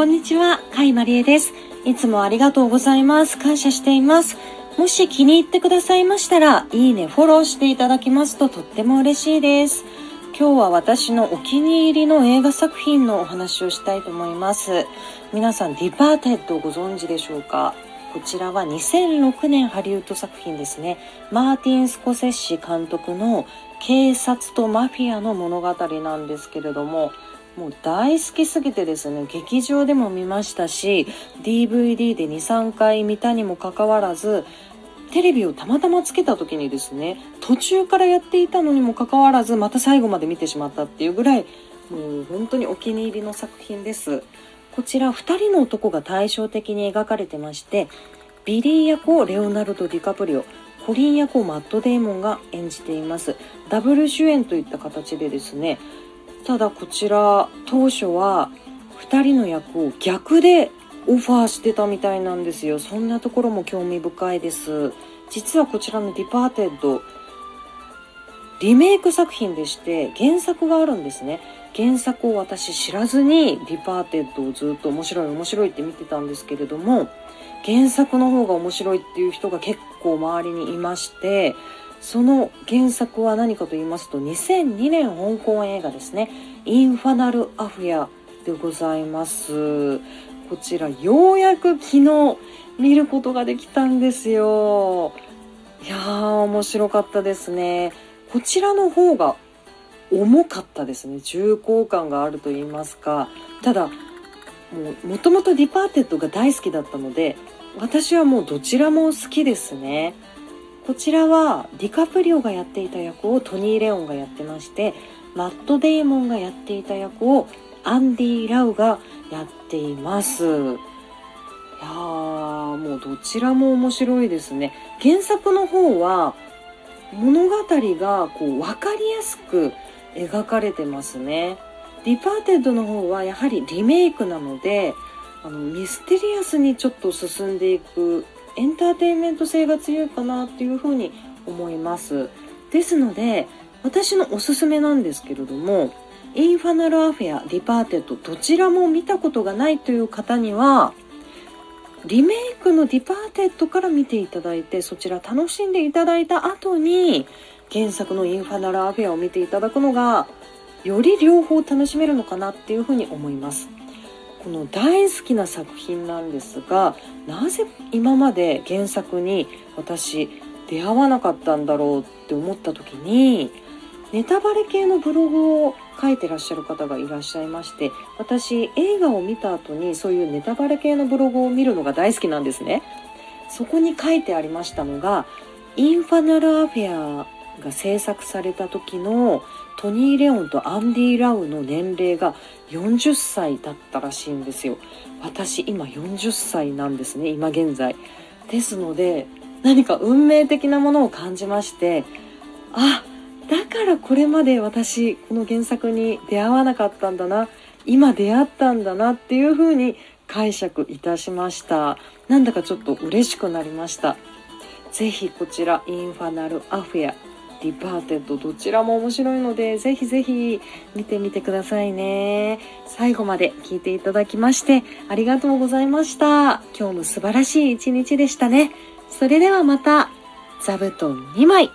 こんにちは、かいまりえです。いつもありがとうございます。感謝しています。もし気に入ってくださいましたら、いいね、フォローしていただきますととっても嬉しいです。今日は私のお気に入りの映画作品のお話をしたいと思います。皆さん、ディパーテッドをご存知でしょうか？こちらは2006年ハリウッド作品ですね。マーティン・スコセッシ監督の警察とマフィアの物語なんですけれども、もう大好きすぎてですね、劇場でも見ましたし、DVD で2、3回見たにもかかわらず、テレビをたまたまつけた時にですね、途中からやっていたのにもかかわらず、また最後まで見てしまったっていうぐらい、もう本当にお気に入りの作品です。こちら2人の男が対照的に描かれてまして、ビリー役をレオナルド・ディカプリオ、コリン役をマット・デーモンが演じています。ダブル主演といった形でですね、ただこちら当初は2人の役を逆でオファーしてたみたいなんですよ。そんなところも興味深いです。実はこちらのディパーテッド、リメイク作品でして原作があるんですね。原作を私知らずにディパーテッドをずっと面白い面白いって見てたんですけれども、原作の方が面白いっていう人が結構周りにいまして、その原作は何かと言いますと2002年香港映画ですね「インファナル・アフェア」でございます。こちらようやく昨日見ることができたんですよ。いやー面白かったですね。こちらの方が重かったですね。重厚感があると言いますか。ただもうもともとディパーテッドが大好きだったので私はもうどちらも好きですね。こちらはディカプリオがやっていた役をトニー・レオンがやってましてマット・デイモンがやっていた役をアンディ・ラウがやっています。いやーもうどちらも面白いですね。原作の方は物語がこう分かりやすく描かれてますね。ディパーテッドの方はやはりリメイクなのであのミステリアスにちょっと進んでいくエンターテインメント性が強いかなっていうふうに思います。ですので、私のおすすめなんですけれども、インファナルアフェア、ディパーテッド、どちらも見たことがないという方には、リメイクのディパーテッドから見ていただいて、そちら楽しんでいただいた後に、原作のインファナルアフェアを見ていただくのが、より両方楽しめるのかなっていうふうに思います。この大好きな作品なんですがなぜ今まで原作に私出会わなかったんだろうって思った時にネタバレ系のブログを書いてらっしゃる方がいらっしゃいまして私映画を見た後にそういうネタバレ系のブログを見るのが大好きなんですね。そこに書いてありましたのがインファナルアフェアが制作された時のトニー・レオンとアンディ・ラウの年齢が40歳だったらしいんですよ。私今40歳なんですね今現在。ですので何か運命的なものを感じましてあだからこれまで私この原作に出会わなかったんだな今出会ったんだなっていう風に解釈いたしました。なんだかちょっと嬉しくなりました。ぜひこちらインファナルアフェアディパーテッドどちらも面白いのでぜひぜひ見てみてくださいね。最後まで聞いていただきましてありがとうございました。今日も素晴らしい一日でしたね。それではまた座布団2枚。